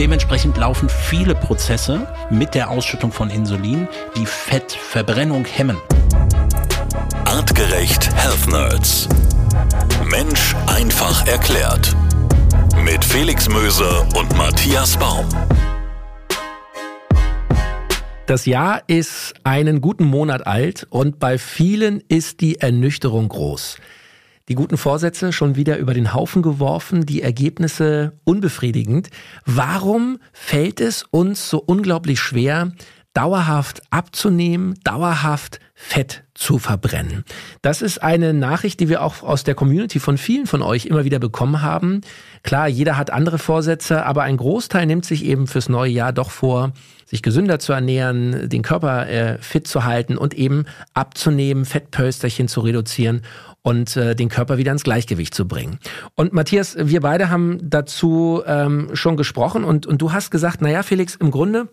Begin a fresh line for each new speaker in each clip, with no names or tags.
Dementsprechend laufen viele Prozesse mit der Ausschüttung von Insulin, die Fettverbrennung hemmen.
Artgerecht Health Nerds. Mensch einfach erklärt. Mit Felix Möser und Matthias Baum.
Das Jahr ist einen guten Monat alt und bei vielen ist die Ernüchterung groß. Die guten Vorsätze schon wieder über den Haufen geworfen, die Ergebnisse unbefriedigend. Warum fällt es uns so unglaublich schwer, dauerhaft abzunehmen, dauerhaft Fett zu verbrennen. Das ist eine Nachricht, die wir auch aus der Community von vielen von euch immer wieder bekommen haben. Klar, jeder hat andere Vorsätze, aber ein Großteil nimmt sich eben fürs neue Jahr doch vor, sich gesünder zu ernähren, den Körper äh, fit zu halten und eben abzunehmen, Fettpölsterchen zu reduzieren und äh, den Körper wieder ins Gleichgewicht zu bringen. Und Matthias, wir beide haben dazu ähm, schon gesprochen und, und du hast gesagt, naja, Felix, im Grunde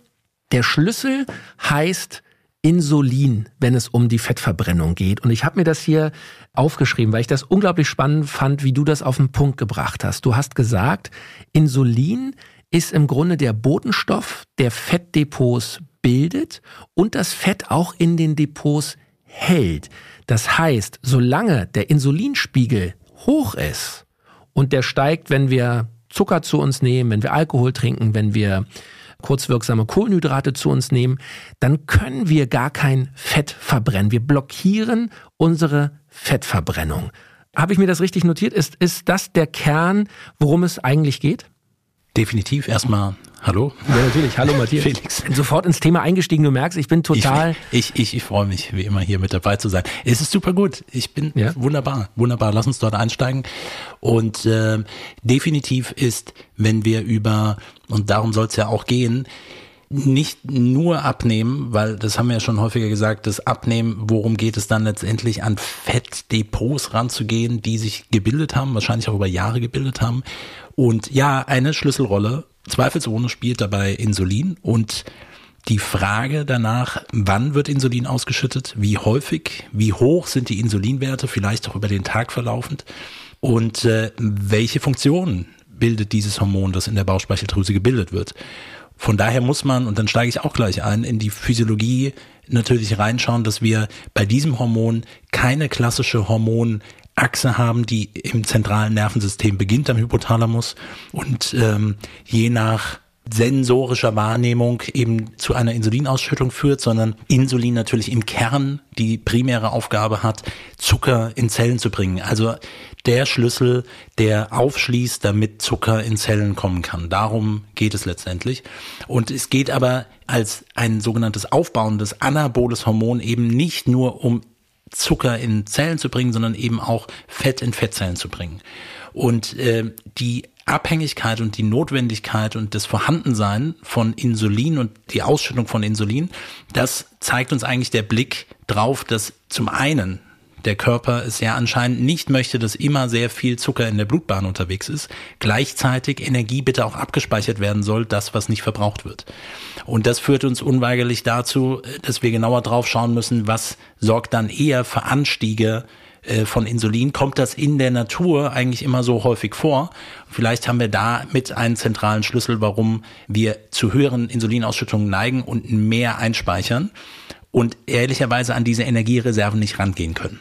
der Schlüssel heißt Insulin, wenn es um die Fettverbrennung geht. Und ich habe mir das hier aufgeschrieben, weil ich das unglaublich spannend fand, wie du das auf den Punkt gebracht hast. Du hast gesagt, Insulin ist im Grunde der Botenstoff, der Fettdepots bildet und das Fett auch in den Depots hält. Das heißt, solange der Insulinspiegel hoch ist und der steigt, wenn wir Zucker zu uns nehmen, wenn wir Alkohol trinken, wenn wir kurzwirksame Kohlenhydrate zu uns nehmen, dann können wir gar kein Fett verbrennen. Wir blockieren unsere Fettverbrennung. Habe ich mir das richtig notiert? Ist, ist das der Kern, worum es eigentlich geht?
Definitiv erstmal Hallo?
Ja, natürlich. Hallo, Matthias. Felix. Sofort ins Thema eingestiegen. Du merkst, ich bin total.
Ich, ich, ich freue mich, wie immer hier mit dabei zu sein. Es ist super gut. Ich bin ja. wunderbar. Wunderbar. Lass uns dort einsteigen. Und äh, definitiv ist, wenn wir über, und darum soll es ja auch gehen, nicht nur abnehmen, weil das haben wir ja schon häufiger gesagt, das Abnehmen, worum geht es dann letztendlich an Fettdepots ranzugehen, die sich gebildet haben, wahrscheinlich auch über Jahre gebildet haben. Und ja, eine Schlüsselrolle Zweifelsohne spielt dabei Insulin. Und die Frage danach, wann wird Insulin ausgeschüttet, wie häufig, wie hoch sind die Insulinwerte, vielleicht auch über den Tag verlaufend? Und äh, welche Funktionen bildet dieses Hormon, das in der Bauchspeicheldrüse gebildet wird. Von daher muss man, und dann steige ich auch gleich ein, in die Physiologie natürlich reinschauen, dass wir bei diesem Hormon keine klassische Hormon Achse haben, die im zentralen Nervensystem beginnt, am Hypothalamus. Und ähm, je nach sensorischer Wahrnehmung eben zu einer Insulinausschüttung führt, sondern Insulin natürlich im Kern die primäre Aufgabe hat, Zucker in Zellen zu bringen. Also der Schlüssel, der aufschließt, damit Zucker in Zellen kommen kann. Darum geht es letztendlich. Und es geht aber als ein sogenanntes aufbauendes anaboles Hormon eben nicht nur um Zucker in Zellen zu bringen, sondern eben auch Fett in Fettzellen zu bringen. Und äh, die Abhängigkeit und die Notwendigkeit und das Vorhandensein von Insulin und die Ausschüttung von Insulin, das zeigt uns eigentlich der Blick drauf, dass zum einen der Körper es ja anscheinend nicht möchte, dass immer sehr viel Zucker in der Blutbahn unterwegs ist, gleichzeitig Energie bitte auch abgespeichert werden soll, das, was nicht verbraucht wird. Und das führt uns unweigerlich dazu, dass wir genauer drauf schauen müssen, was sorgt dann eher für Anstiege von Insulin. Kommt das in der Natur eigentlich immer so häufig vor? Vielleicht haben wir da mit einen zentralen Schlüssel, warum wir zu höheren Insulinausschüttungen neigen und mehr einspeichern und ehrlicherweise an diese Energiereserven nicht rangehen können.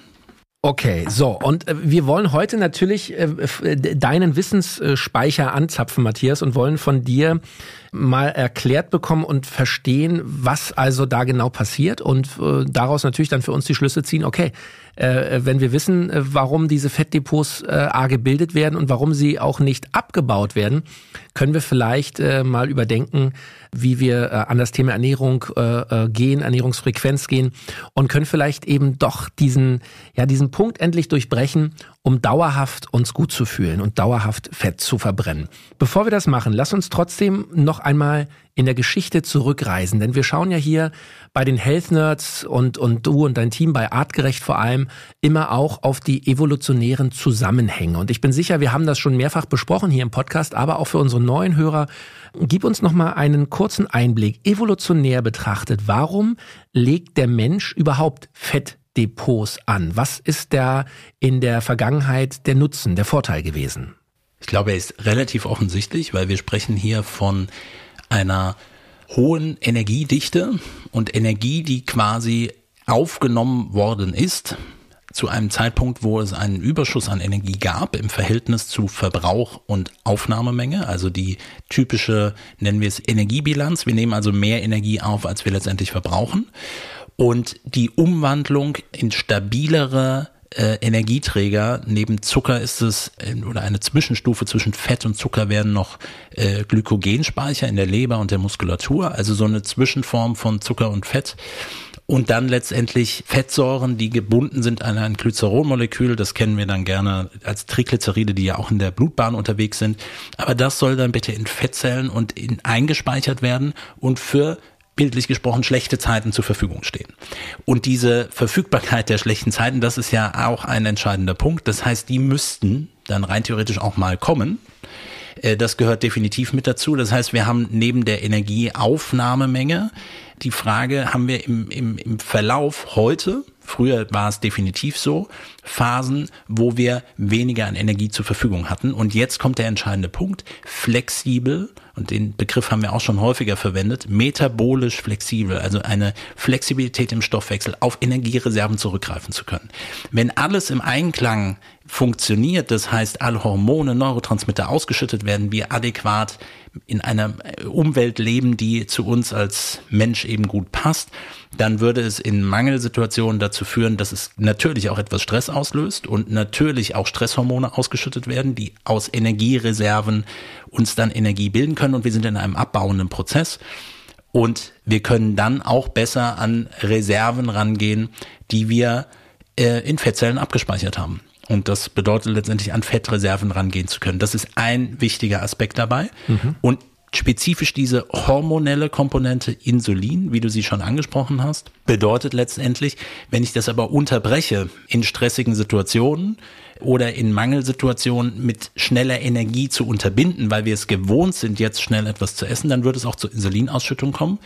Okay, so und äh, wir wollen heute natürlich äh, deinen Wissensspeicher anzapfen, Matthias, und wollen von dir mal erklärt bekommen und verstehen, was also da genau passiert und äh, daraus natürlich dann für uns die Schlüsse ziehen. Okay, äh, wenn wir wissen, äh, warum diese Fettdepots äh, A gebildet werden und warum sie auch nicht abgebaut werden, können wir vielleicht äh, mal überdenken, wie wir äh, an das Thema Ernährung äh, äh, gehen, Ernährungsfrequenz gehen und können vielleicht eben doch diesen, ja, diesen Punkt endlich durchbrechen, um dauerhaft uns gut zu fühlen und dauerhaft Fett zu verbrennen. Bevor wir das machen, lass uns trotzdem noch einmal in der Geschichte zurückreisen, denn wir schauen ja hier bei den Health Nerds und, und du und dein Team bei Artgerecht vor allem immer auch auf die evolutionären Zusammenhänge. Und ich bin sicher, wir haben das schon mehrfach besprochen hier im Podcast, aber auch für unsere neuen Hörer. Gib uns noch mal einen kurzen Einblick, evolutionär betrachtet. Warum legt der Mensch überhaupt Fettdepots an? Was ist da in der Vergangenheit der Nutzen, der Vorteil gewesen?
Ich glaube, er ist relativ offensichtlich, weil wir sprechen hier von einer hohen Energiedichte und Energie, die quasi aufgenommen worden ist zu einem Zeitpunkt, wo es einen Überschuss an Energie gab im Verhältnis zu Verbrauch und Aufnahmemenge, also die typische, nennen wir es Energiebilanz. Wir nehmen also mehr Energie auf, als wir letztendlich verbrauchen. Und die Umwandlung in stabilere äh, Energieträger. Neben Zucker ist es äh, oder eine Zwischenstufe zwischen Fett und Zucker werden noch äh, Glykogenspeicher in der Leber und der Muskulatur, also so eine Zwischenform von Zucker und Fett. Und dann letztendlich Fettsäuren, die gebunden sind an ein Glyceronmolekül. Das kennen wir dann gerne als Triglyceride, die ja auch in der Blutbahn unterwegs sind. Aber das soll dann bitte in Fettzellen und in, eingespeichert werden und für bildlich gesprochen schlechte Zeiten zur Verfügung stehen. Und diese Verfügbarkeit der schlechten Zeiten, das ist ja auch ein entscheidender Punkt. Das heißt, die müssten dann rein theoretisch auch mal kommen. Äh, das gehört definitiv mit dazu. Das heißt, wir haben neben der Energieaufnahmemenge die Frage, haben wir im, im, im Verlauf heute, früher war es definitiv so, Phasen, wo wir weniger an Energie zur Verfügung hatten. Und jetzt kommt der entscheidende Punkt, flexibel, und den Begriff haben wir auch schon häufiger verwendet, metabolisch flexibel, also eine Flexibilität im Stoffwechsel, auf Energiereserven zurückgreifen zu können. Wenn alles im Einklang funktioniert, das heißt, alle Hormone, Neurotransmitter ausgeschüttet werden, wir adäquat in einer Umwelt leben, die zu uns als Mensch eben gut passt, dann würde es in Mangelsituationen dazu führen, dass es natürlich auch etwas Stress auslöst und natürlich auch Stresshormone ausgeschüttet werden, die aus Energiereserven uns dann Energie bilden können und wir sind in einem abbauenden Prozess. Und wir können dann auch besser an Reserven rangehen, die wir äh, in Fettzellen abgespeichert haben. Und das bedeutet letztendlich an Fettreserven rangehen zu können. Das ist ein wichtiger Aspekt dabei. Mhm. Und spezifisch diese hormonelle Komponente Insulin, wie du sie schon angesprochen hast, bedeutet letztendlich, wenn ich das aber unterbreche in stressigen Situationen oder in Mangelsituationen mit schneller Energie zu unterbinden, weil wir es gewohnt sind, jetzt schnell etwas zu essen, dann wird es auch zur Insulinausschüttung kommen.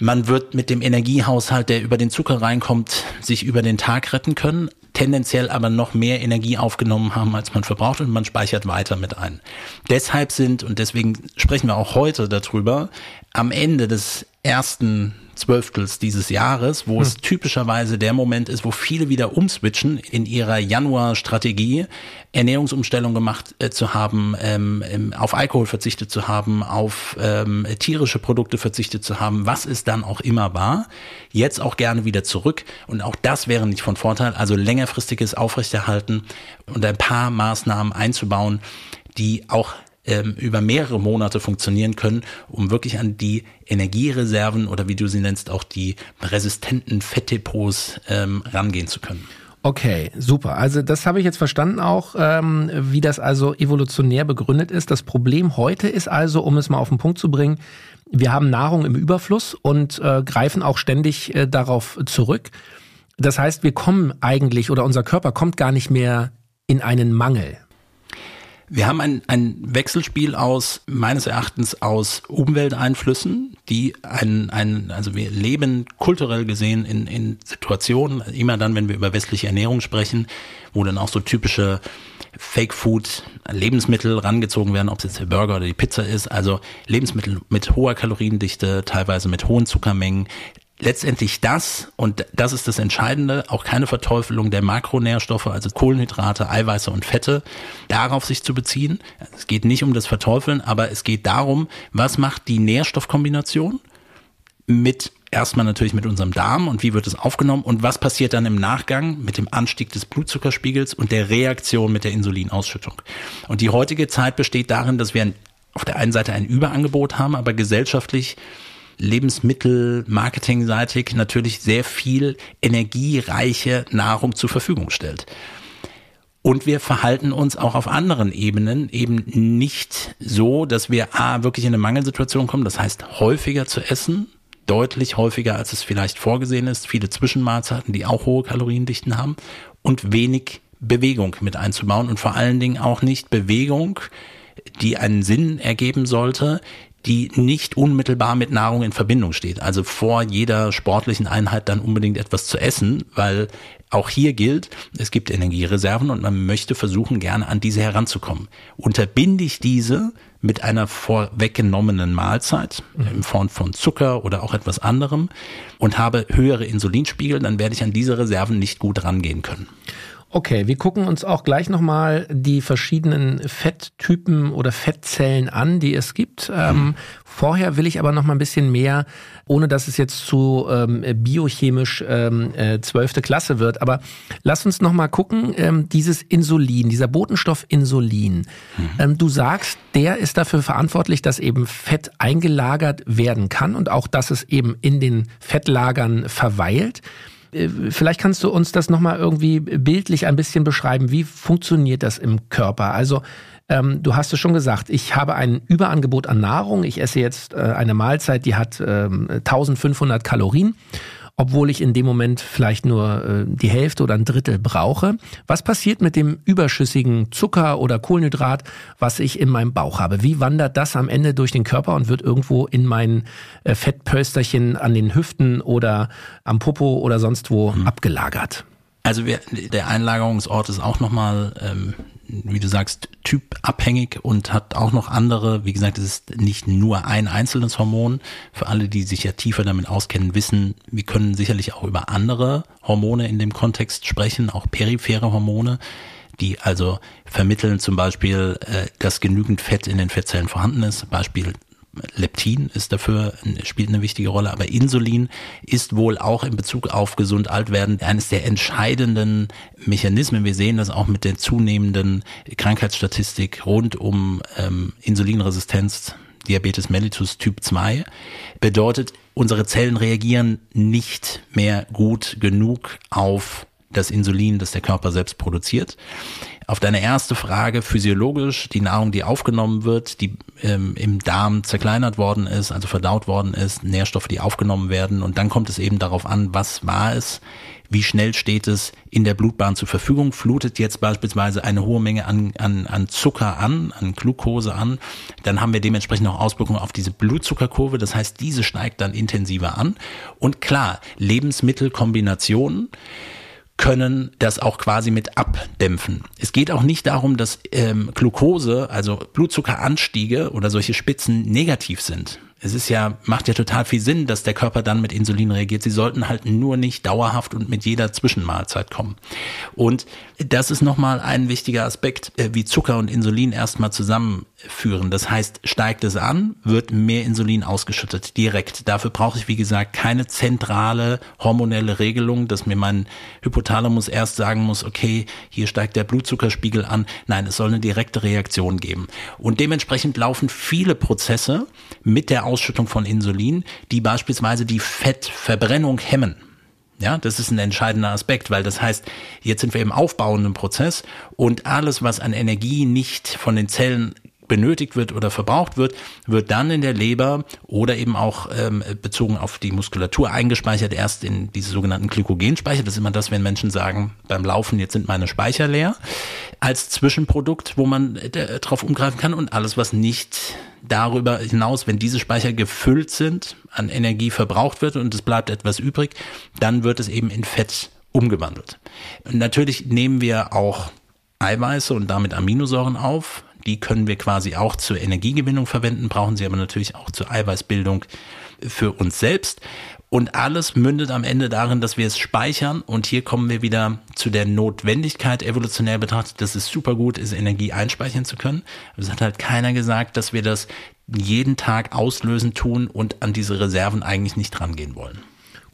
Man wird mit dem Energiehaushalt, der über den Zucker reinkommt, sich über den Tag retten können tendenziell aber noch mehr Energie aufgenommen haben, als man verbraucht und man speichert weiter mit ein. Deshalb sind, und deswegen sprechen wir auch heute darüber, am Ende des ersten Zwölftels dieses Jahres, wo hm. es typischerweise der Moment ist, wo viele wieder umswitchen in ihrer Januar-Strategie, Ernährungsumstellung gemacht äh, zu haben, ähm, ähm, auf Alkohol verzichtet zu haben, auf ähm, tierische Produkte verzichtet zu haben, was es dann auch immer war, jetzt auch gerne wieder zurück. Und auch das wäre nicht von Vorteil, also längerfristiges Aufrechterhalten und ein paar Maßnahmen einzubauen, die auch ähm, über mehrere Monate funktionieren können, um wirklich an die Energiereserven oder wie du sie nennst, auch die resistenten Fettdepots ähm, rangehen zu können.
Okay, super. Also das habe ich jetzt verstanden auch, ähm, wie das also evolutionär begründet ist. Das Problem heute ist also, um es mal auf den Punkt zu bringen, wir haben Nahrung im Überfluss und äh, greifen auch ständig äh, darauf zurück. Das heißt, wir kommen eigentlich oder unser Körper kommt gar nicht mehr in einen Mangel.
Wir haben ein, ein Wechselspiel aus, meines Erachtens, aus Umwelteinflüssen, die ein, ein, also wir leben kulturell gesehen in, in Situationen, immer dann, wenn wir über westliche Ernährung sprechen, wo dann auch so typische Fake Food Lebensmittel rangezogen werden, ob es jetzt der Burger oder die Pizza ist, also Lebensmittel mit hoher Kaloriendichte, teilweise mit hohen Zuckermengen, letztendlich das, und das ist das Entscheidende, auch keine Verteufelung der Makronährstoffe, also Kohlenhydrate, Eiweiße und Fette, darauf sich zu beziehen. Es geht nicht um das Verteufeln, aber es geht darum, was macht die Nährstoffkombination mit erstmal natürlich mit unserem Darm und wie wird es aufgenommen und was passiert dann im Nachgang mit dem Anstieg des Blutzuckerspiegels und der Reaktion mit der Insulinausschüttung. Und die heutige Zeit besteht darin, dass wir auf der einen Seite ein Überangebot haben, aber gesellschaftlich Lebensmittel, marketingseitig natürlich sehr viel energiereiche Nahrung zur Verfügung stellt. Und wir verhalten uns auch auf anderen Ebenen eben nicht so, dass wir A, wirklich in eine Mangelsituation kommen, das heißt häufiger zu essen, deutlich häufiger, als es vielleicht vorgesehen ist, viele Zwischenmahlzeiten, die auch hohe Kaloriendichten haben und wenig Bewegung mit einzubauen und vor allen Dingen auch nicht Bewegung, die einen Sinn ergeben sollte, die nicht unmittelbar mit Nahrung in Verbindung steht. Also vor jeder sportlichen Einheit dann unbedingt etwas zu essen, weil auch hier gilt, es gibt Energiereserven und man möchte versuchen, gerne an diese heranzukommen. Unterbinde ich diese mit einer vorweggenommenen Mahlzeit in Form von Zucker oder auch etwas anderem und habe höhere Insulinspiegel, dann werde ich an diese Reserven nicht gut rangehen können.
Okay, wir gucken uns auch gleich nochmal die verschiedenen Fetttypen oder Fettzellen an, die es gibt. Ähm, vorher will ich aber nochmal ein bisschen mehr, ohne dass es jetzt zu ähm, biochemisch ähm, äh, zwölfte Klasse wird, aber lass uns nochmal gucken, ähm, dieses Insulin, dieser Botenstoff Insulin. Mhm. Ähm, du sagst, der ist dafür verantwortlich, dass eben Fett eingelagert werden kann und auch, dass es eben in den Fettlagern verweilt. Äh, vielleicht kannst du uns das nochmal irgendwie bildlich ein bisschen beschreiben. Wie funktioniert das im Körper? Also ähm, du hast es schon gesagt, ich habe ein Überangebot an Nahrung. Ich esse jetzt äh, eine Mahlzeit, die hat ähm, 1500 Kalorien obwohl ich in dem Moment vielleicht nur äh, die Hälfte oder ein Drittel brauche. Was passiert mit dem überschüssigen Zucker oder Kohlenhydrat, was ich in meinem Bauch habe? Wie wandert das am Ende durch den Körper und wird irgendwo in mein äh, Fettpösterchen an den Hüften oder am Popo oder sonst wo mhm. abgelagert?
Also wir, der Einlagerungsort ist auch nochmal ähm, wie du sagst, typabhängig und hat auch noch andere. Wie gesagt, es ist nicht nur ein einzelnes Hormon. Für alle, die sich ja tiefer damit auskennen, wissen, wir können sicherlich auch über andere Hormone in dem Kontext sprechen, auch periphere Hormone, die also vermitteln zum Beispiel, äh, dass genügend Fett in den Fettzellen vorhanden ist. Beispiel Leptin ist dafür, spielt eine wichtige Rolle, aber Insulin ist wohl auch in Bezug auf gesund alt werden eines der entscheidenden Mechanismen. Wir sehen das auch mit der zunehmenden Krankheitsstatistik rund um ähm, Insulinresistenz, Diabetes mellitus Typ 2. Bedeutet, unsere Zellen reagieren nicht mehr gut genug auf das Insulin, das der Körper selbst produziert. Auf deine erste Frage, physiologisch, die Nahrung, die aufgenommen wird, die ähm, im Darm zerkleinert worden ist, also verdaut worden ist, Nährstoffe, die aufgenommen werden. Und dann kommt es eben darauf an, was war es, wie schnell steht es in der Blutbahn zur Verfügung, flutet jetzt beispielsweise eine hohe Menge an, an, an Zucker an, an Glucose an, dann haben wir dementsprechend auch Auswirkungen auf diese Blutzuckerkurve, das heißt, diese steigt dann intensiver an. Und klar, Lebensmittelkombinationen, können das auch quasi mit abdämpfen. Es geht auch nicht darum, dass ähm, Glucose, also Blutzuckeranstiege oder solche Spitzen negativ sind es ist ja, macht ja total viel Sinn, dass der Körper dann mit Insulin reagiert. Sie sollten halt nur nicht dauerhaft und mit jeder Zwischenmahlzeit kommen. Und das ist nochmal ein wichtiger Aspekt, äh, wie Zucker und Insulin erstmal zusammenführen. Das heißt, steigt es an, wird mehr Insulin ausgeschüttet, direkt. Dafür brauche ich, wie gesagt, keine zentrale hormonelle Regelung, dass mir mein Hypothalamus erst sagen muss, okay, hier steigt der Blutzuckerspiegel an. Nein, es soll eine direkte Reaktion geben. Und dementsprechend laufen viele Prozesse mit der Ausschüttung von Insulin, die beispielsweise die Fettverbrennung hemmen. Ja, das ist ein entscheidender Aspekt, weil das heißt, jetzt sind wir im aufbauenden Prozess und alles, was an Energie nicht von den Zellen benötigt wird oder verbraucht wird, wird dann in der Leber oder eben auch ähm, bezogen auf die Muskulatur eingespeichert, erst in diese sogenannten Glykogenspeicher. Das ist immer das, wenn Menschen sagen, beim Laufen, jetzt sind meine Speicher leer, als Zwischenprodukt, wo man äh, drauf umgreifen kann und alles, was nicht darüber hinaus, wenn diese Speicher gefüllt sind, an Energie verbraucht wird und es bleibt etwas übrig, dann wird es eben in Fett umgewandelt. natürlich nehmen wir auch Eiweiße und damit Aminosäuren auf. Die können wir quasi auch zur Energiegewinnung verwenden, brauchen sie aber natürlich auch zur Eiweißbildung für uns selbst. Und alles mündet am Ende darin, dass wir es speichern. Und hier kommen wir wieder zu der Notwendigkeit, evolutionär betrachtet, dass es super gut ist, Energie einspeichern zu können. es hat halt keiner gesagt, dass wir das jeden Tag auslösen tun und an diese Reserven eigentlich nicht rangehen wollen.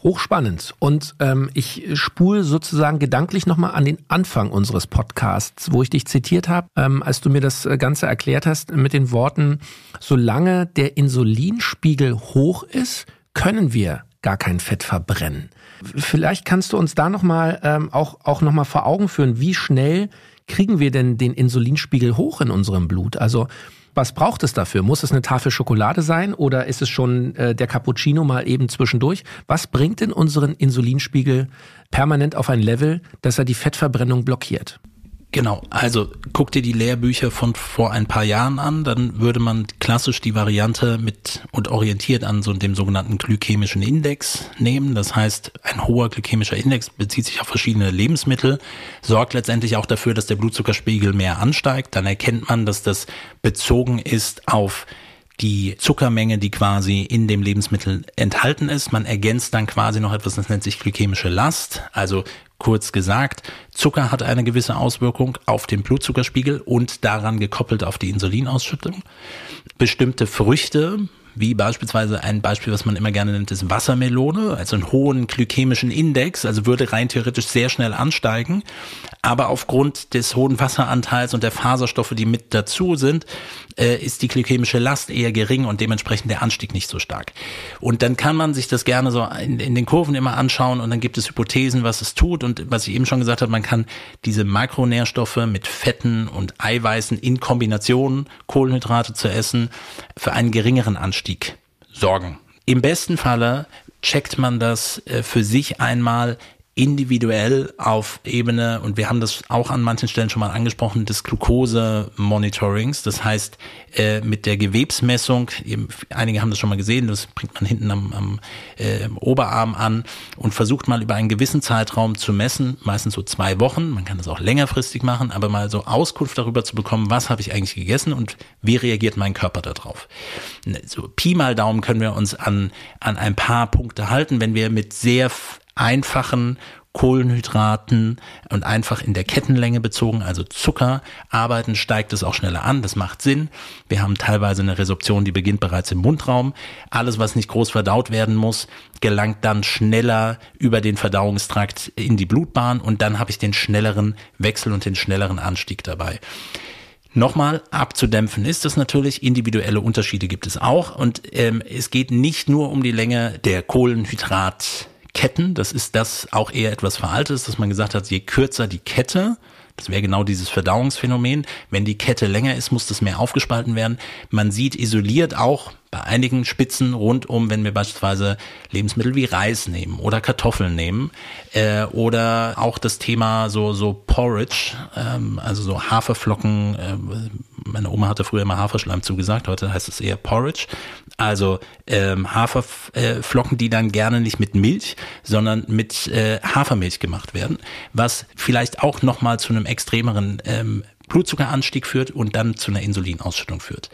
Hochspannend. Und ähm, ich spule sozusagen gedanklich nochmal an den Anfang unseres Podcasts, wo ich dich zitiert habe, ähm, als du mir das äh, Ganze erklärt hast, mit den Worten, solange der Insulinspiegel hoch ist, können wir gar kein Fett verbrennen. Vielleicht kannst du uns da nochmal ähm, auch, auch nochmal vor Augen führen, wie schnell kriegen wir denn den Insulinspiegel hoch in unserem Blut? Also was braucht es dafür? Muss es eine Tafel Schokolade sein oder ist es schon äh, der Cappuccino mal eben zwischendurch? Was bringt denn unseren Insulinspiegel permanent auf ein Level, dass er die Fettverbrennung blockiert?
Genau, also guck dir die Lehrbücher von vor ein paar Jahren an, dann würde man klassisch die Variante mit und orientiert an so dem sogenannten glykämischen Index nehmen. Das heißt, ein hoher glykämischer Index bezieht sich auf verschiedene Lebensmittel, sorgt letztendlich auch dafür, dass der Blutzuckerspiegel mehr ansteigt. Dann erkennt man, dass das bezogen ist auf die Zuckermenge, die quasi in dem Lebensmittel enthalten ist. Man ergänzt dann quasi noch etwas, das nennt sich glykämische Last. Also kurz gesagt, Zucker hat eine gewisse Auswirkung auf den Blutzuckerspiegel und daran gekoppelt auf die Insulinausschüttung. Bestimmte Früchte, wie beispielsweise ein Beispiel, was man immer gerne nennt, ist Wassermelone, also einen hohen glykämischen Index, also würde rein theoretisch sehr schnell ansteigen. Aber aufgrund des hohen Wasseranteils und der Faserstoffe, die mit dazu sind, äh, ist die glykämische Last eher gering und dementsprechend der Anstieg nicht so stark. Und dann kann man sich das gerne so in, in den Kurven immer anschauen und dann gibt es Hypothesen, was es tut. Und was ich eben schon gesagt habe, man kann diese Makronährstoffe mit Fetten und Eiweißen in Kombination, Kohlenhydrate zu essen, für einen geringeren Anstieg sorgen. Im besten Falle checkt man das äh, für sich einmal individuell auf Ebene, und wir haben das auch an manchen Stellen schon mal angesprochen, des Glucose-Monitorings. Das heißt, äh, mit der Gewebsmessung, einige haben das schon mal gesehen, das bringt man hinten am, am äh, Oberarm an und versucht mal über einen gewissen Zeitraum zu messen, meistens so zwei Wochen, man kann das auch längerfristig machen, aber mal so Auskunft darüber zu bekommen, was habe ich eigentlich gegessen und wie reagiert mein Körper darauf. So Pi mal Daumen können wir uns an, an ein paar Punkte halten, wenn wir mit sehr einfachen Kohlenhydraten und einfach in der Kettenlänge bezogen, also Zucker, arbeiten, steigt es auch schneller an. Das macht Sinn. Wir haben teilweise eine Resorption, die beginnt bereits im Mundraum. Alles, was nicht groß verdaut werden muss, gelangt dann schneller über den Verdauungstrakt in die Blutbahn und dann habe ich den schnelleren Wechsel und den schnelleren Anstieg dabei. Nochmal abzudämpfen ist es natürlich, individuelle Unterschiede gibt es auch und ähm, es geht nicht nur um die Länge der Kohlenhydrat Ketten. Das ist das auch eher etwas Veraltetes, dass man gesagt hat, je kürzer die Kette, das wäre genau dieses Verdauungsphänomen. Wenn die Kette länger ist, muss das mehr aufgespalten werden. Man sieht isoliert auch bei einigen Spitzen rundum, wenn wir beispielsweise Lebensmittel wie Reis nehmen oder Kartoffeln nehmen äh, oder auch das Thema so so Porridge, ähm, also so Haferflocken. Äh, meine Oma hatte früher immer Haferschleim zugesagt, heute heißt es eher Porridge. Also ähm, Haferflocken, die dann gerne nicht mit Milch, sondern mit äh, Hafermilch gemacht werden, was vielleicht auch nochmal zu einem extremeren ähm, Blutzuckeranstieg führt und dann zu einer Insulinausschüttung führt.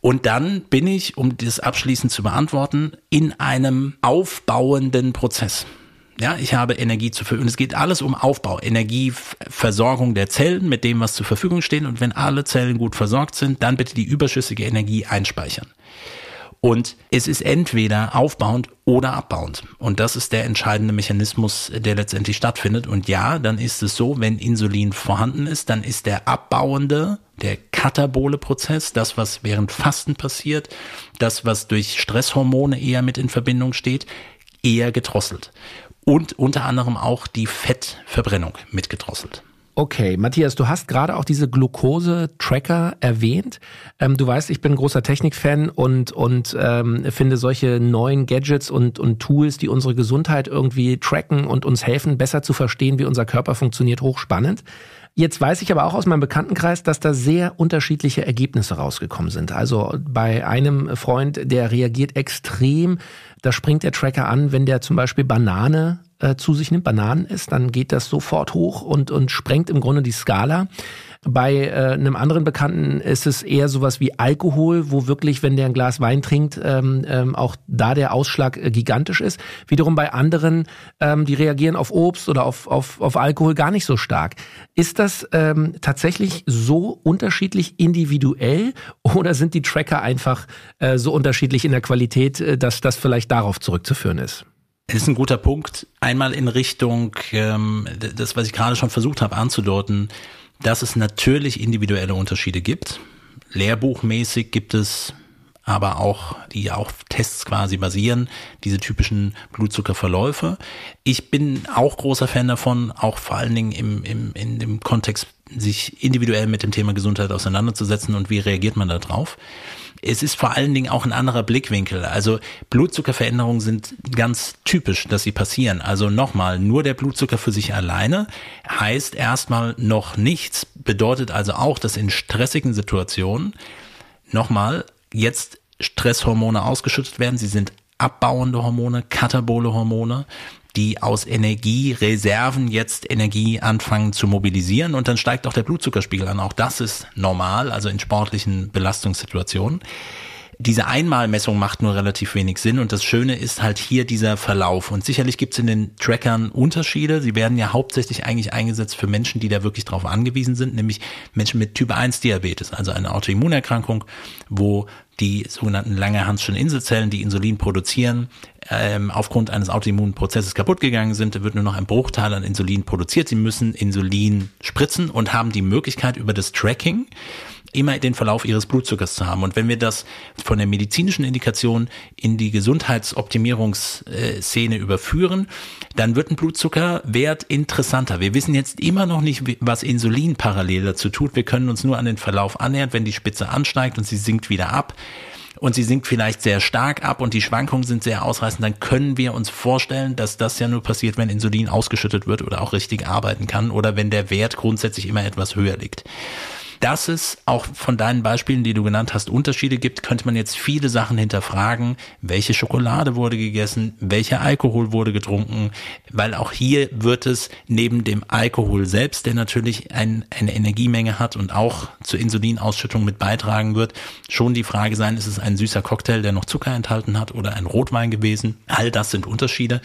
Und dann bin ich, um das abschließend zu beantworten, in einem aufbauenden Prozess. Ja, ich habe Energie zu verfügen. Und es geht alles um Aufbau, Energieversorgung der Zellen mit dem, was zur Verfügung steht. Und wenn alle Zellen gut versorgt sind, dann bitte die überschüssige Energie einspeichern. Und es ist entweder aufbauend oder abbauend. Und das ist der entscheidende Mechanismus, der letztendlich stattfindet. Und ja, dann ist es so, wenn Insulin vorhanden ist, dann ist der abbauende, der katabole Prozess, das, was während Fasten passiert, das, was durch Stresshormone eher mit in Verbindung steht, eher gedrosselt. Und unter anderem auch die Fettverbrennung mitgedrosselt.
Okay, Matthias, du hast gerade auch diese Glucose-Tracker erwähnt. Ähm, du weißt, ich bin großer Technikfan und, und ähm, finde solche neuen Gadgets und, und Tools, die unsere Gesundheit irgendwie tracken und uns helfen, besser zu verstehen, wie unser Körper funktioniert, hochspannend. Jetzt weiß ich aber auch aus meinem Bekanntenkreis, dass da sehr unterschiedliche Ergebnisse rausgekommen sind. Also bei einem Freund, der reagiert extrem, da springt der Tracker an, wenn der zum Beispiel Banane äh, zu sich nimmt, Bananen isst, dann geht das sofort hoch und, und sprengt im Grunde die Skala. Bei äh, einem anderen Bekannten ist es eher sowas wie Alkohol, wo wirklich, wenn der ein Glas Wein trinkt, ähm, ähm, auch da der Ausschlag äh, gigantisch ist. Wiederum bei anderen, ähm, die reagieren auf Obst oder auf, auf, auf Alkohol gar nicht so stark. Ist das ähm, tatsächlich so unterschiedlich individuell oder sind die Tracker einfach äh, so unterschiedlich in der Qualität, äh, dass das vielleicht darauf zurückzuführen ist?
Es ist ein guter Punkt. Einmal in Richtung ähm, das, was ich gerade schon versucht habe anzudeuten, dass es natürlich individuelle Unterschiede gibt. Lehrbuchmäßig gibt es aber auch, die auf Tests quasi basieren, diese typischen Blutzuckerverläufe. Ich bin auch großer Fan davon, auch vor allen Dingen im, im, in dem Kontext, sich individuell mit dem Thema Gesundheit auseinanderzusetzen und wie reagiert man da drauf. Es ist vor allen Dingen auch ein anderer Blickwinkel. Also Blutzuckerveränderungen sind ganz typisch, dass sie passieren. Also nochmal, nur der Blutzucker für sich alleine heißt erstmal noch nichts, bedeutet also auch, dass in stressigen Situationen nochmal jetzt Stresshormone ausgeschüttet werden. Sie sind abbauende Hormone, katabole Hormone die aus Energiereserven jetzt Energie anfangen zu mobilisieren und dann steigt auch der Blutzuckerspiegel an. Auch das ist normal, also in sportlichen Belastungssituationen. Diese Einmalmessung macht nur relativ wenig Sinn und das Schöne ist halt hier dieser Verlauf. Und sicherlich gibt es in den Trackern Unterschiede. Sie werden ja hauptsächlich eigentlich eingesetzt für Menschen, die da wirklich drauf angewiesen sind, nämlich Menschen mit Typ 1 Diabetes, also eine Autoimmunerkrankung, wo die sogenannten Langerhanschen Inselzellen, die Insulin produzieren, ähm, aufgrund eines Autoimmunprozesses kaputt gegangen sind. Wird nur noch ein Bruchteil an Insulin produziert. Sie müssen Insulin spritzen und haben die Möglichkeit über das Tracking immer den Verlauf ihres Blutzuckers zu haben. Und wenn wir das von der medizinischen Indikation in die Gesundheitsoptimierungsszene überführen, dann wird ein Blutzuckerwert interessanter. Wir wissen jetzt immer noch nicht, was Insulin parallel dazu tut. Wir können uns nur an den Verlauf annähern, wenn die Spitze ansteigt und sie sinkt wieder ab und sie sinkt vielleicht sehr stark ab und die Schwankungen sind sehr ausreißend, dann können wir uns vorstellen, dass das ja nur passiert, wenn Insulin ausgeschüttet wird oder auch richtig arbeiten kann oder wenn der Wert grundsätzlich immer etwas höher liegt. Dass es auch von deinen Beispielen, die du genannt hast, Unterschiede gibt, könnte man jetzt viele Sachen hinterfragen. Welche Schokolade wurde gegessen? Welcher Alkohol wurde getrunken? Weil auch hier wird es neben dem Alkohol selbst, der natürlich ein, eine Energiemenge hat und auch zur Insulinausschüttung mit beitragen wird, schon die Frage sein, ist es ein süßer Cocktail, der noch Zucker enthalten hat oder ein Rotwein gewesen? All das sind Unterschiede.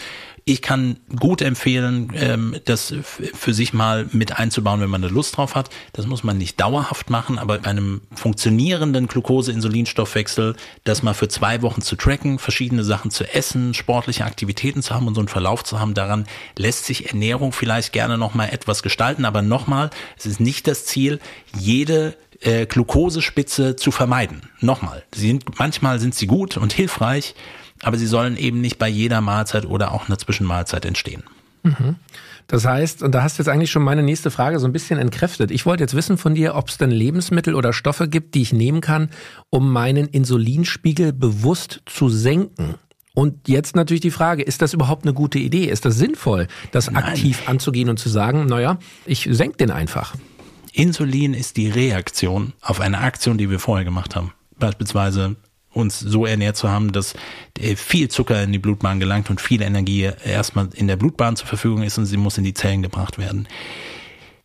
Ich kann gut empfehlen, ähm, das für sich mal mit einzubauen, wenn man eine Lust drauf hat. Das muss man nicht dauerhaft machen, aber bei einem funktionierenden Glucose-Insulinstoffwechsel, das mal für zwei Wochen zu tracken, verschiedene Sachen zu essen, sportliche Aktivitäten zu haben und so einen Verlauf zu haben, daran lässt sich Ernährung vielleicht gerne nochmal etwas gestalten. Aber nochmal, es ist nicht das Ziel, jede äh, Glukosespitze zu vermeiden. Nochmal, sie sind, manchmal sind sie gut und hilfreich, aber sie sollen eben nicht bei jeder Mahlzeit oder auch einer Zwischenmahlzeit entstehen.
Mhm. Das heißt, und da hast du jetzt eigentlich schon meine nächste Frage so ein bisschen entkräftet. Ich wollte jetzt wissen von dir, ob es denn Lebensmittel oder Stoffe gibt, die ich nehmen kann, um meinen Insulinspiegel bewusst zu senken. Und jetzt natürlich die Frage, ist das überhaupt eine gute Idee? Ist das sinnvoll, das Nein. aktiv anzugehen und zu sagen, naja, ich senke den einfach?
Insulin ist die Reaktion auf eine Aktion, die wir vorher gemacht haben. Beispielsweise uns so ernährt zu haben, dass äh, viel Zucker in die Blutbahn gelangt und viel Energie erstmal in der Blutbahn zur Verfügung ist und sie muss in die Zellen gebracht werden.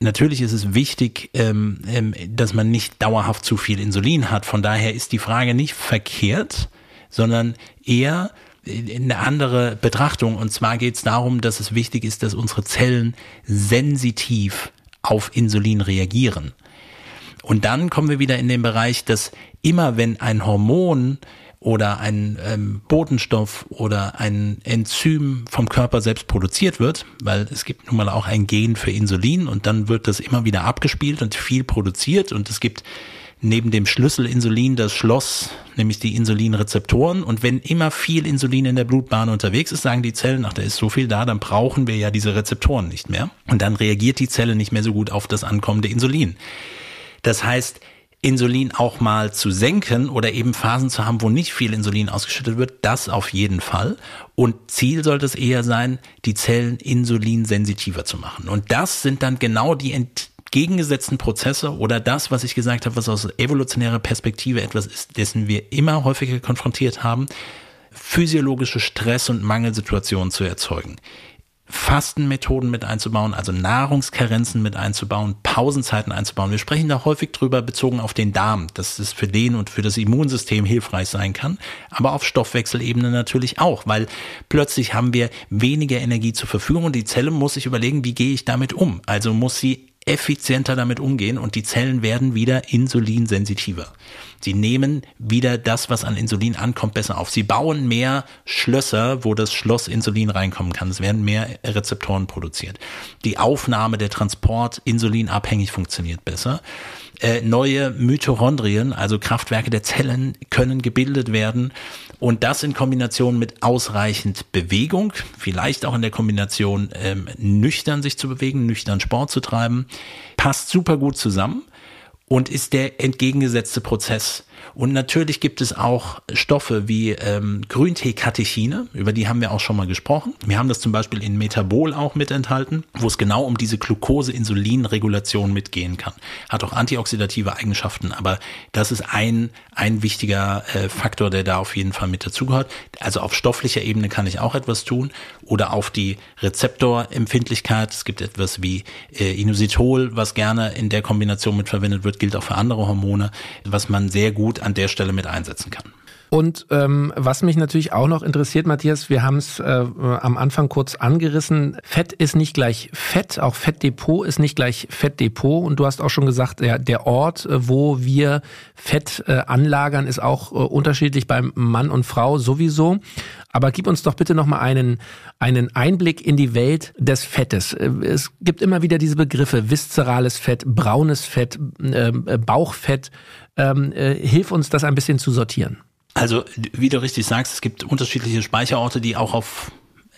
Natürlich ist es wichtig, ähm, ähm, dass man nicht dauerhaft zu viel Insulin hat. Von daher ist die Frage nicht verkehrt, sondern eher eine andere Betrachtung. Und zwar geht es darum, dass es wichtig ist, dass unsere Zellen sensitiv auf Insulin reagieren. Und dann kommen wir wieder in den Bereich, dass immer wenn ein Hormon oder ein ähm, Botenstoff oder ein Enzym vom Körper selbst produziert wird, weil es gibt nun mal auch ein Gen für Insulin und dann wird das immer wieder abgespielt und viel produziert und es gibt neben dem Schlüssel Insulin das Schloss, nämlich die Insulinrezeptoren und wenn immer viel Insulin in der Blutbahn unterwegs ist, sagen die Zellen, ach, da ist so viel da, dann brauchen wir ja diese Rezeptoren nicht mehr und dann reagiert die Zelle nicht mehr so gut auf das ankommende Insulin. Das heißt, Insulin auch mal zu senken oder eben Phasen zu haben, wo nicht viel Insulin ausgeschüttet wird, das auf jeden Fall. Und Ziel sollte es eher sein, die Zellen insulinsensitiver zu machen. Und das sind dann genau die entgegengesetzten Prozesse oder das, was ich gesagt habe, was aus evolutionärer Perspektive etwas ist, dessen wir immer häufiger konfrontiert haben, physiologische Stress- und Mangelsituationen zu erzeugen. Fastenmethoden mit einzubauen, also Nahrungskarenzen mit einzubauen, Pausenzeiten einzubauen. Wir sprechen da häufig drüber bezogen auf den Darm, dass es für den und für das Immunsystem hilfreich sein kann, aber auf Stoffwechselebene natürlich auch, weil plötzlich haben wir weniger Energie zur Verfügung und die Zelle muss sich überlegen, wie gehe ich damit um? Also muss sie effizienter damit umgehen und die Zellen werden wieder insulinsensitiver. Sie nehmen wieder das, was an Insulin ankommt, besser auf. Sie bauen mehr Schlösser, wo das Schloss Insulin reinkommen kann. Es werden mehr Rezeptoren produziert. Die Aufnahme, der Transport insulinabhängig funktioniert besser. Äh, neue Mitochondrien, also Kraftwerke der Zellen, können gebildet werden. Und das in Kombination mit ausreichend Bewegung, vielleicht auch in der Kombination ähm, nüchtern sich zu bewegen, nüchtern Sport zu treiben, passt super gut zusammen und ist der entgegengesetzte Prozess Und natürlich gibt es auch Stoffe wie ähm, Grünteekatechine, über die haben wir auch schon mal gesprochen. Wir haben das zum Beispiel in Metabol auch mit enthalten, wo es genau um diese Glucose-Insulin-Regulation mitgehen kann. Hat auch antioxidative Eigenschaften, aber das ist ein, ein wichtiger äh, Faktor, der da auf jeden Fall mit dazugehört. Also auf stofflicher Ebene kann ich auch etwas tun oder auf die Rezeptorempfindlichkeit. Es gibt etwas wie äh, Inositol, was gerne in der Kombination mit verwendet wird, gilt auch für andere Hormone, was man sehr gut an der Stelle mit einsetzen kann.
Und ähm, was mich natürlich auch noch interessiert, Matthias, wir haben es äh, am Anfang kurz angerissen. Fett ist nicht gleich Fett, auch Fettdepot ist nicht gleich Fettdepot. Und du hast auch schon gesagt, der, der Ort, äh, wo wir Fett äh, anlagern, ist auch äh, unterschiedlich beim Mann und Frau sowieso. Aber gib uns doch bitte nochmal einen, einen Einblick in die Welt des Fettes. Äh, es gibt immer wieder diese Begriffe, viszerales Fett, braunes Fett, ähm, äh, Bauchfett. Ähm, äh, hilf uns das ein bisschen zu sortieren.
Also, wie du richtig sagst, es gibt unterschiedliche Speicherorte, die auch auf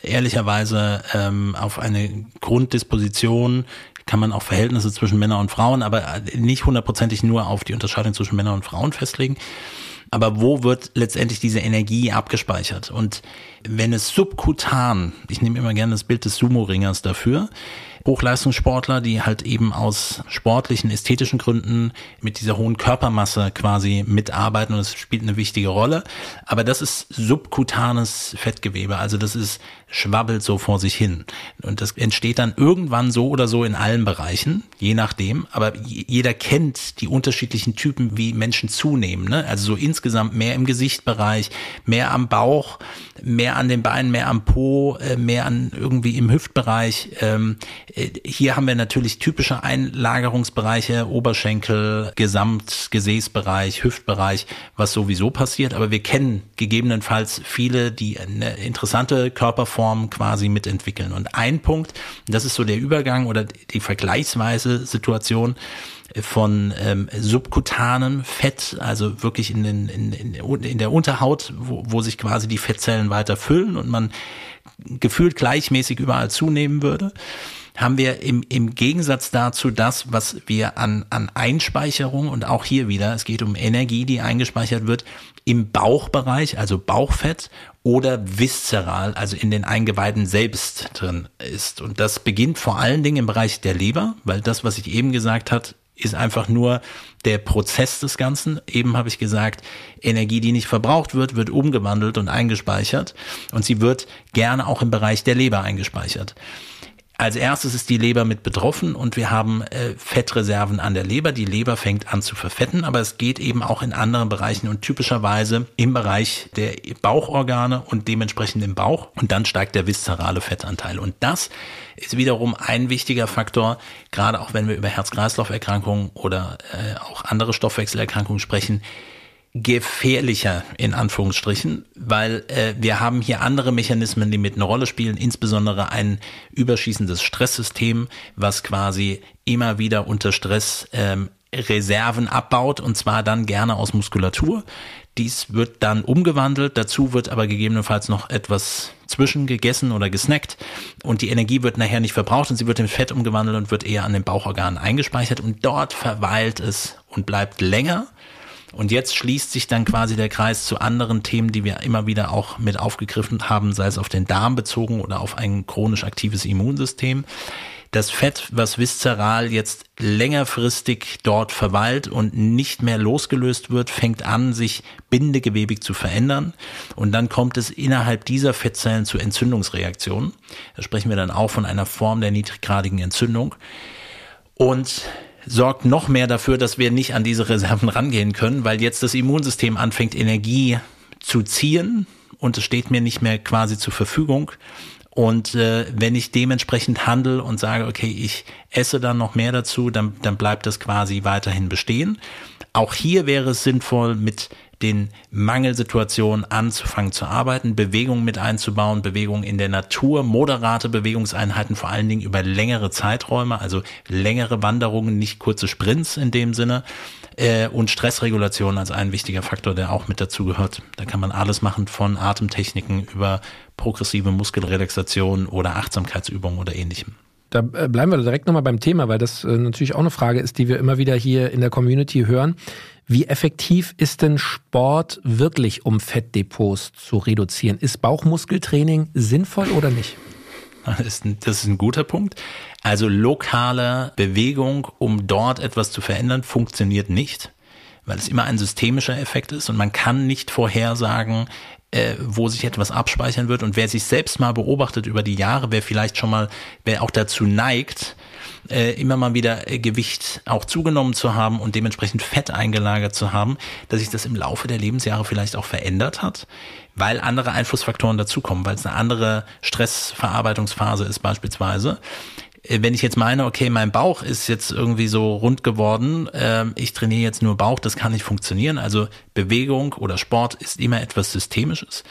ehrlicherweise ähm, auf eine Grunddisposition kann man auch Verhältnisse zwischen Männern und Frauen, aber nicht hundertprozentig nur auf die Unterscheidung zwischen Männern und Frauen festlegen. Aber wo wird letztendlich diese Energie abgespeichert? Und wenn es subkutan, ich nehme immer gerne das Bild des Sumo-Ringers dafür, Hochleistungssportler, die halt eben aus sportlichen, ästhetischen Gründen mit dieser hohen Körpermasse quasi mitarbeiten und es spielt eine wichtige Rolle. Aber das ist subkutanes Fettgewebe, also das ist schwabbelt so vor sich hin. Und das entsteht dann irgendwann so oder so in allen Bereichen, je nachdem. Aber jeder kennt die unterschiedlichen Typen, wie Menschen zunehmen. Ne? Also so insgesamt mehr im Gesichtbereich, mehr am Bauch, mehr an den Beinen, mehr am Po, äh, mehr an irgendwie im Hüftbereich. Ähm, äh, hier haben wir natürlich typische Einlagerungsbereiche, Oberschenkel, Gesamtgesäßbereich, Hüftbereich, was sowieso passiert. Aber wir kennen gegebenenfalls viele, die eine interessante Körperform quasi mitentwickeln. Und ein Punkt, das ist so der Übergang oder die vergleichsweise Situation, von ähm, subkutanem Fett, also wirklich in, den, in, in, in der Unterhaut, wo, wo sich quasi die Fettzellen weiter füllen und man gefühlt gleichmäßig überall zunehmen würde haben wir im, im Gegensatz dazu das, was wir an, an Einspeicherung und auch hier wieder, es geht um Energie, die eingespeichert wird, im Bauchbereich, also Bauchfett oder viszeral, also in den Eingeweiden selbst drin ist. Und das beginnt vor allen Dingen im Bereich der Leber, weil das, was ich eben gesagt hat, ist einfach nur der Prozess des Ganzen. Eben habe ich gesagt, Energie, die nicht verbraucht wird, wird umgewandelt und eingespeichert. Und sie wird gerne auch im Bereich der Leber eingespeichert. Als erstes ist die Leber mit betroffen und wir haben äh, Fettreserven an der Leber. Die Leber fängt an zu verfetten, aber es geht eben auch in anderen Bereichen und typischerweise im Bereich der Bauchorgane und dementsprechend im Bauch. Und dann steigt der viszerale Fettanteil. Und das ist wiederum ein wichtiger Faktor, gerade auch wenn wir über Herz-Kreislauf-Erkrankungen oder äh, auch andere Stoffwechselerkrankungen sprechen gefährlicher in Anführungsstrichen, weil äh, wir haben hier andere Mechanismen, die mit eine Rolle spielen, insbesondere ein überschießendes Stresssystem, was quasi immer wieder unter Stress ähm, Reserven abbaut und zwar dann gerne aus Muskulatur. Dies wird dann umgewandelt, dazu wird aber gegebenenfalls noch etwas zwischen gegessen oder gesnackt. Und die Energie wird nachher nicht verbraucht und sie wird in Fett umgewandelt und wird eher an den Bauchorganen eingespeichert. Und dort verweilt es und bleibt länger und jetzt schließt sich dann quasi der Kreis zu anderen Themen, die wir immer wieder auch mit aufgegriffen haben, sei es auf den Darm bezogen oder auf ein chronisch aktives Immunsystem. Das Fett, was viszeral jetzt längerfristig dort verweilt und nicht mehr losgelöst wird, fängt an, sich bindegewebig zu verändern. Und dann kommt es innerhalb dieser Fettzellen zu Entzündungsreaktionen. Da sprechen wir dann auch von einer Form der niedriggradigen Entzündung. Und sorgt noch mehr dafür, dass wir nicht an diese Reserven rangehen können, weil jetzt das Immunsystem anfängt, Energie zu ziehen und es steht mir nicht mehr quasi zur Verfügung. Und äh, wenn ich dementsprechend handle und sage, okay, ich esse dann noch mehr dazu, dann, dann bleibt das quasi weiterhin bestehen. Auch hier wäre es sinnvoll, mit den Mangelsituationen anzufangen zu arbeiten, Bewegung mit einzubauen, Bewegung in der Natur, moderate Bewegungseinheiten, vor allen Dingen über längere Zeiträume, also längere Wanderungen, nicht kurze Sprints in dem Sinne. Äh, und Stressregulation als ein wichtiger Faktor, der auch mit dazu gehört. Da kann man alles machen von Atemtechniken über progressive Muskelrelaxation oder Achtsamkeitsübungen oder ähnlichem.
Da äh, bleiben wir direkt nochmal beim Thema, weil das äh, natürlich auch eine Frage ist, die wir immer wieder hier in der Community hören. Wie effektiv ist denn Sport wirklich, um Fettdepots zu reduzieren? Ist Bauchmuskeltraining sinnvoll oder nicht?
Das ist, ein, das ist ein guter Punkt. Also lokale Bewegung, um dort etwas zu verändern, funktioniert nicht, weil es immer ein systemischer Effekt ist und man kann nicht vorhersagen, äh, wo sich etwas abspeichern wird. Und wer sich selbst mal beobachtet über die Jahre, wer vielleicht schon mal, wer auch dazu neigt, äh, immer mal wieder äh, Gewicht auch zugenommen zu haben und dementsprechend Fett eingelagert zu haben, dass sich das im Laufe der Lebensjahre vielleicht auch verändert hat, weil andere Einflussfaktoren dazukommen, weil es eine andere Stressverarbeitungsphase ist beispielsweise wenn ich jetzt meine, okay, mein Bauch ist jetzt irgendwie so rund geworden, äh, ich trainiere jetzt nur Bauch, das kann nicht funktionieren. Also Bewegung oder Sport ist immer etwas Systemisches.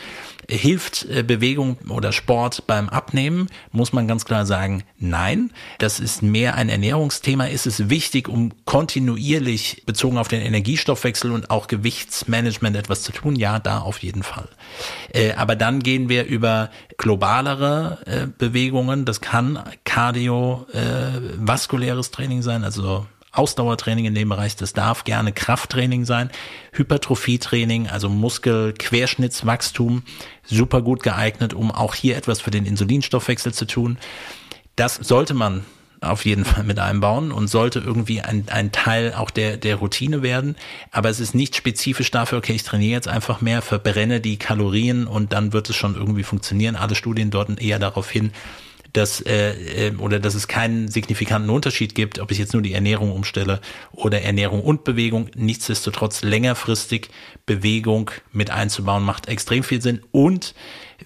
Hilft äh, Bewegung oder Sport beim Abnehmen? Muss man ganz klar sagen, nein. Das ist mehr ein Ernährungsthema. Ist es wichtig, um kontinuierlich bezogen auf den Energiestoffwechsel und auch Gewichtsmanagement etwas zu tun? Ja, da auf jeden Fall. Äh, aber dann gehen wir über globalere äh, Bewegungen. Das kann kardiovaskuläres Training sein, also Ausdauertraining in dem Bereich, das darf gerne Krafttraining sein, Hypertrophietraining, also Muskelquerschnittswachstum, super gut geeignet, um auch hier etwas für den Insulinstoffwechsel zu tun. Das sollte man auf jeden Fall mit einbauen und sollte irgendwie ein, ein Teil auch der, der Routine werden. Aber es ist nicht spezifisch dafür, okay, ich trainiere jetzt einfach mehr, verbrenne die Kalorien und dann wird es schon irgendwie funktionieren. Alle Studien deuten eher darauf hin, dass äh, äh, oder dass es keinen signifikanten Unterschied gibt, ob ich jetzt nur die Ernährung umstelle oder Ernährung und Bewegung. Nichtsdestotrotz längerfristig Bewegung mit einzubauen macht extrem viel Sinn und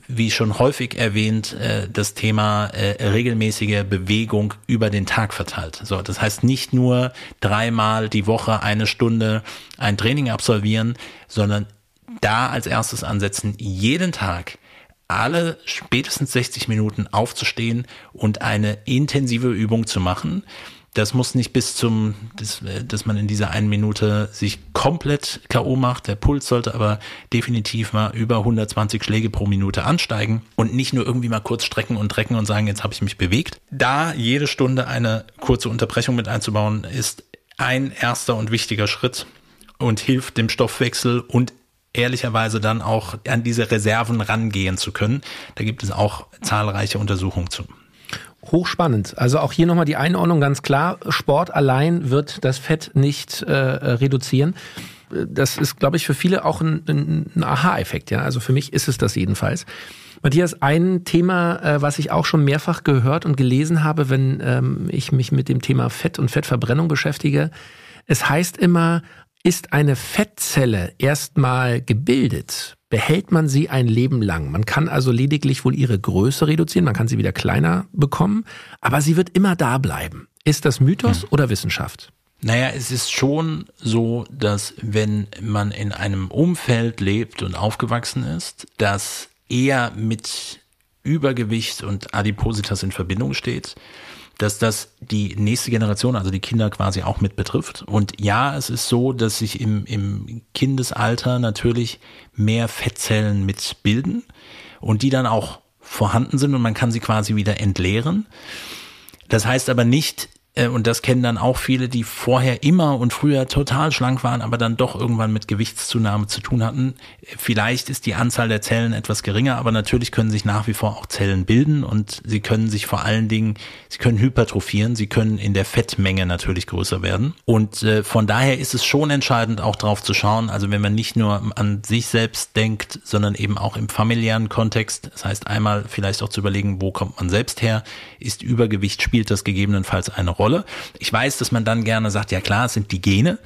wie schon häufig erwähnt, äh, das Thema äh, regelmäßige Bewegung über den Tag verteilt. So, das heißt nicht nur dreimal die Woche eine Stunde ein Training absolvieren, sondern da als erstes ansetzen, jeden Tag alle spätestens 60 Minuten aufzustehen und eine intensive Übung zu machen. Das muss nicht bis zum, dass, dass man in dieser einen Minute sich komplett K.O. macht. Der Puls sollte aber definitiv mal über 120 Schläge pro Minute ansteigen und nicht nur irgendwie mal kurz strecken und drecken und sagen, jetzt habe ich mich bewegt. Da jede Stunde eine kurze Unterbrechung mit einzubauen, ist ein erster und wichtiger Schritt und hilft dem Stoffwechsel und ehrlicherweise dann auch an diese Reserven rangehen zu können. Da gibt es auch zahlreiche Untersuchungen zu.
Hochspannend. Also auch hier nochmal die Einordnung ganz klar. Sport allein wird das Fett nicht äh, reduzieren. Das ist, glaube ich, für viele auch ein, ein Aha-Effekt. Ja, also für mich ist es das jedenfalls. Matthias, ein Thema, äh, was ich auch schon mehrfach gehört und gelesen habe, wenn ähm, ich mich mit dem Thema Fett und Fettverbrennung beschäftige. Es heißt immer, ist eine Fettzelle erstmal gebildet, behält man sie ein Leben lang. Man kann also lediglich wohl ihre Größe reduzieren, man kann sie wieder kleiner bekommen, aber sie wird immer da bleiben. Ist das Mythos hm. oder Wissenschaft?
Naja, es ist schon so, dass wenn man in einem Umfeld lebt und aufgewachsen ist, das eher mit Übergewicht und Adipositas in Verbindung steht, dass das die nächste Generation, also die Kinder quasi auch mit betrifft. Und ja, es ist so, dass sich im, im Kindesalter natürlich mehr Fettzellen mitbilden und die dann auch vorhanden sind und man kann sie quasi wieder entleeren. Das heißt aber nicht, und das kennen dann auch viele, die vorher immer und früher total schlank waren, aber dann doch irgendwann mit Gewichtszunahme zu tun hatten. Vielleicht ist die Anzahl der Zellen etwas geringer, aber natürlich können sich nach wie vor auch Zellen bilden und sie können sich vor allen Dingen, sie können hypertrophieren, sie können in der Fettmenge natürlich größer werden. Und äh, von daher ist es schon entscheidend, auch drauf zu schauen, also wenn man nicht nur an sich selbst denkt, sondern eben auch im familiären Kontext. Das heißt einmal vielleicht auch zu überlegen, wo kommt man selbst her? Ist Übergewicht, spielt das gegebenenfalls eine Rolle? Rolle. Ich weiß, dass man dann gerne sagt, ja klar, es sind die Gene.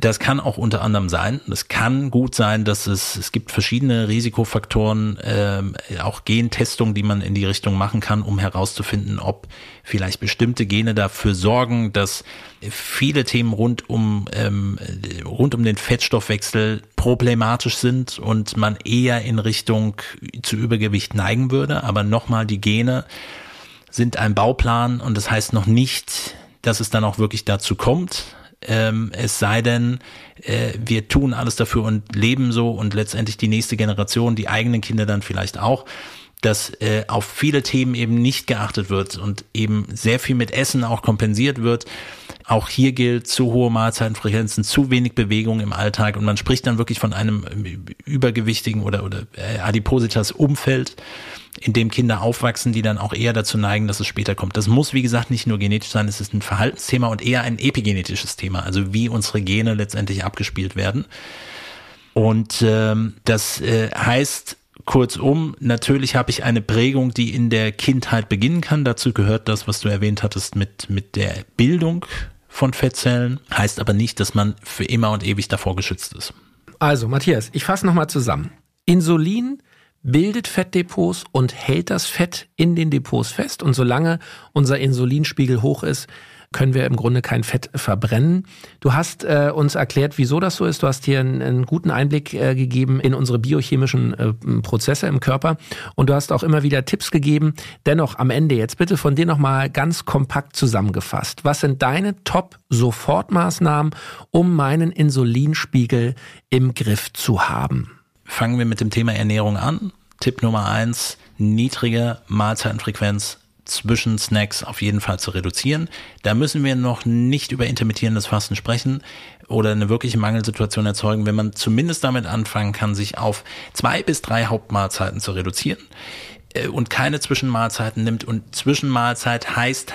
Das kann auch unter anderem sein. Es kann gut sein, dass es, es gibt verschiedene Risikofaktoren, äh, auch Gentestungen, die man in die Richtung machen kann, um herauszufinden, ob vielleicht bestimmte Gene dafür sorgen, dass viele Themen rund um, ähm, rund um den Fettstoffwechsel problematisch sind und man eher in Richtung zu Übergewicht neigen würde. Aber nochmal, die Gene sind ein Bauplan und das heißt noch nicht, dass es dann auch wirklich dazu kommt. Ähm, es sei denn, äh, wir tun alles dafür und leben so und letztendlich die nächste Generation, die eigenen Kinder dann vielleicht auch, dass äh, auf viele Themen eben nicht geachtet wird und eben sehr viel mit Essen auch kompensiert wird. Auch hier gilt zu hohe Mahlzeitenfrequenzen, zu wenig Bewegung im Alltag und man spricht dann wirklich von einem übergewichtigen oder, oder äh, Adipositas Umfeld, in dem Kinder aufwachsen, die dann auch eher dazu neigen, dass es später kommt. Das muss, wie gesagt, nicht nur genetisch sein, es ist ein Verhaltensthema und eher ein epigenetisches Thema, also wie unsere Gene letztendlich abgespielt werden. Und ähm, das äh, heißt, Kurzum, natürlich habe ich eine Prägung, die in der Kindheit beginnen kann. Dazu gehört das, was du erwähnt hattest mit, mit der Bildung von Fettzellen. Heißt aber nicht, dass man für immer und ewig davor geschützt ist.
Also, Matthias, ich fasse nochmal zusammen. Insulin bildet Fettdepots und hält das Fett in den Depots fest. Und solange unser Insulinspiegel hoch ist, können wir im Grunde kein Fett verbrennen. Du hast äh, uns erklärt, wieso das so ist. Du hast hier einen, einen guten Einblick äh, gegeben in unsere biochemischen äh, Prozesse im Körper und du hast auch immer wieder Tipps gegeben. Dennoch am Ende jetzt bitte von dir nochmal ganz kompakt zusammengefasst. Was sind deine Top-Sofortmaßnahmen, um meinen Insulinspiegel im Griff zu haben?
Fangen wir mit dem Thema Ernährung an. Tipp Nummer eins, niedrige Mahlzeitenfrequenz zwischen Snacks auf jeden Fall zu reduzieren. Da müssen wir noch nicht über intermittierendes Fasten sprechen oder eine wirkliche Mangelsituation erzeugen, wenn man zumindest damit anfangen kann, sich auf zwei bis drei Hauptmahlzeiten zu reduzieren äh, und keine Zwischenmahlzeiten nimmt. Und Zwischenmahlzeit heißt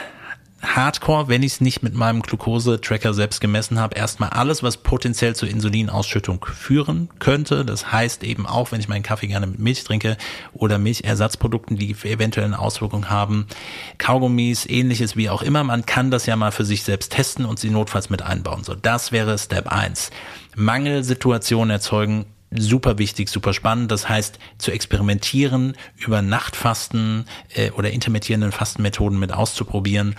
Hardcore, wenn ich es nicht mit meinem Glucose-Tracker selbst gemessen habe, erstmal alles, was potenziell zur Insulinausschüttung führen könnte. Das heißt eben auch, wenn ich meinen Kaffee gerne mit Milch trinke oder Milchersatzprodukten, die eventuell eine Auswirkung haben, Kaugummis, ähnliches wie auch immer. Man kann das ja mal für sich selbst testen und sie notfalls mit einbauen. So, das wäre Step 1. Mangelsituationen erzeugen super wichtig, super spannend. Das heißt, zu experimentieren, über Nachtfasten äh, oder intermittierenden Fastenmethoden mit auszuprobieren,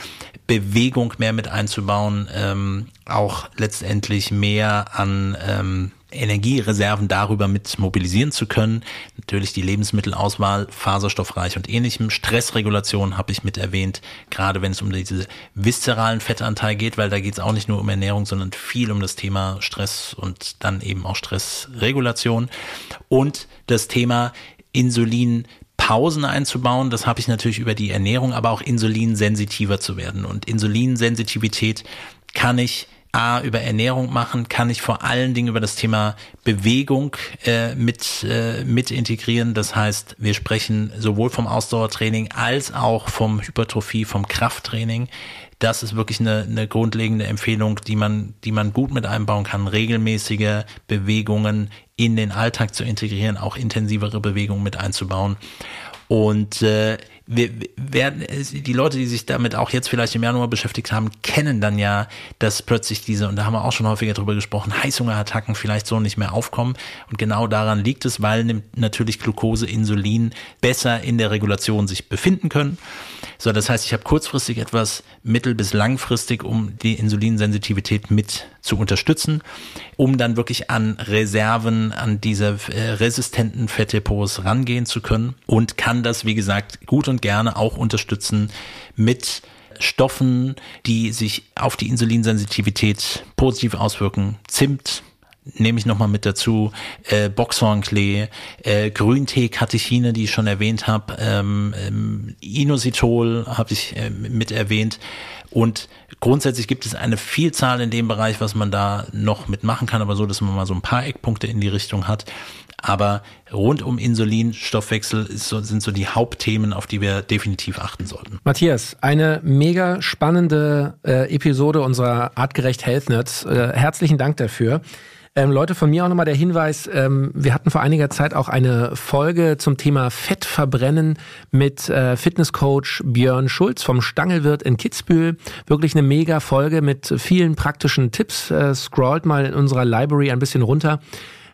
Bewegung mehr mit einzubauen, ähm, auch letztendlich mehr an ähm, Energiereserven darüber mit mobilisieren zu können. Natürlich die Lebensmittelauswahl, faserstoffreich und ähnlichem. Stressregulation habe ich mit erwähnt, gerade wenn es um diese viszeralen Fettanteil geht, weil da geht es auch nicht nur um Ernährung, sondern viel um das Thema Stress und dann eben auch Stressregulation. Und das Thema Insulin Pausen einzubauen. Das habe ich natürlich über die Ernährung, aber auch insulinsensitiver zu werden. Und Insulinsensitivität kann ich A, über Ernährung machen, kann ich vor allen Dingen über das Thema Bewegung äh, mit, äh, mit integrieren. Das heißt, wir sprechen sowohl vom Ausdauertraining als auch vom Hypertrophie, vom Krafttraining. Das ist wirklich eine, eine grundlegende Empfehlung, die man, die man gut mit einbauen kann, regelmäßige Bewegungen in den Alltag zu integrieren, auch intensivere Bewegungen mit einzubauen. Und äh, wir werden, die Leute, die sich damit auch jetzt vielleicht im Januar beschäftigt haben, kennen dann ja, dass plötzlich diese, und da haben wir auch schon häufiger drüber gesprochen, Heißhungerattacken vielleicht so nicht mehr aufkommen. Und genau daran liegt es, weil natürlich Glucose, Insulin besser in der Regulation sich befinden können. So, das heißt, ich habe kurzfristig etwas, mittel- bis langfristig, um die Insulinsensitivität mit zu unterstützen, um dann wirklich an Reserven, an diese äh, resistenten Fettdepots rangehen zu können und kann das, wie gesagt, gut und gerne auch unterstützen mit Stoffen, die sich auf die Insulinsensitivität positiv auswirken. Zimt, nehme ich nochmal mit dazu, äh, Boxhornklee, äh, Grüntee-Katechine, die ich schon erwähnt habe, ähm, ähm, Inositol habe ich äh, mit erwähnt und grundsätzlich gibt es eine Vielzahl in dem Bereich, was man da noch mitmachen kann, aber so, dass man mal so ein paar Eckpunkte in die Richtung hat. Aber rund um Insulin, Stoffwechsel so, sind so die Hauptthemen, auf die wir definitiv achten sollten.
Matthias, eine mega spannende äh, Episode unserer Artgerecht Health Nerds. Äh, herzlichen Dank dafür. Ähm, Leute, von mir auch nochmal der Hinweis, ähm, wir hatten vor einiger Zeit auch eine Folge zum Thema Fettverbrennen mit äh, Fitnesscoach Björn Schulz vom Stangelwirt in Kitzbühel. Wirklich eine mega Folge mit vielen praktischen Tipps. Äh, scrollt mal in unserer Library ein bisschen runter.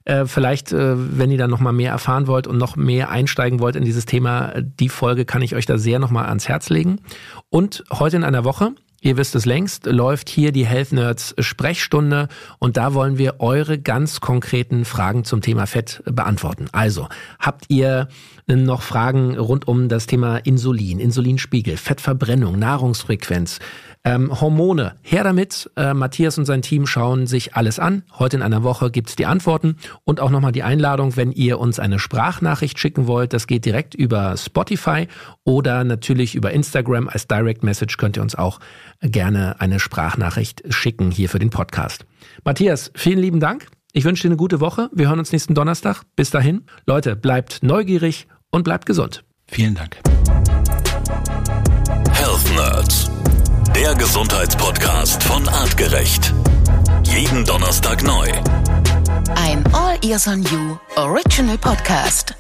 Äh, vielleicht, äh, wenn ihr dann noch mal mehr erfahren wollt und noch mehr einsteigen wollt in dieses Thema, die Folge kann ich euch da sehr noch mal ans Herz legen. Und heute in einer Woche Ihr wisst es längst, läuft hier die Health Nerds Sprechstunde und da wollen wir eure ganz konkreten Fragen zum Thema Fett beantworten. Also, habt ihr noch Fragen rund um das Thema Insulin, Insulinspiegel, Fettverbrennung, Nahrungsfrequenz, Ähm, Hormone, her damit. Äh, Matthias und sein Team schauen sich alles an. Heute in einer Woche gibt's die Antworten und auch nochmal die Einladung, wenn ihr uns eine Sprachnachricht schicken wollt. Das geht direkt über Spotify oder natürlich über Instagram. Als Direct Message könnt ihr uns auch gerne eine Sprachnachricht schicken hier für den Podcast. Matthias, vielen lieben Dank. Ich wünsche dir eine gute Woche. Wir hören uns nächsten Donnerstag. Bis dahin. Leute, bleibt neugierig und bleibt gesund.
Vielen Dank.
Health Nerds. Der Gesundheitspodcast von Artgerecht. Jeden Donnerstag neu.
Ein All Ears on You Original Podcast.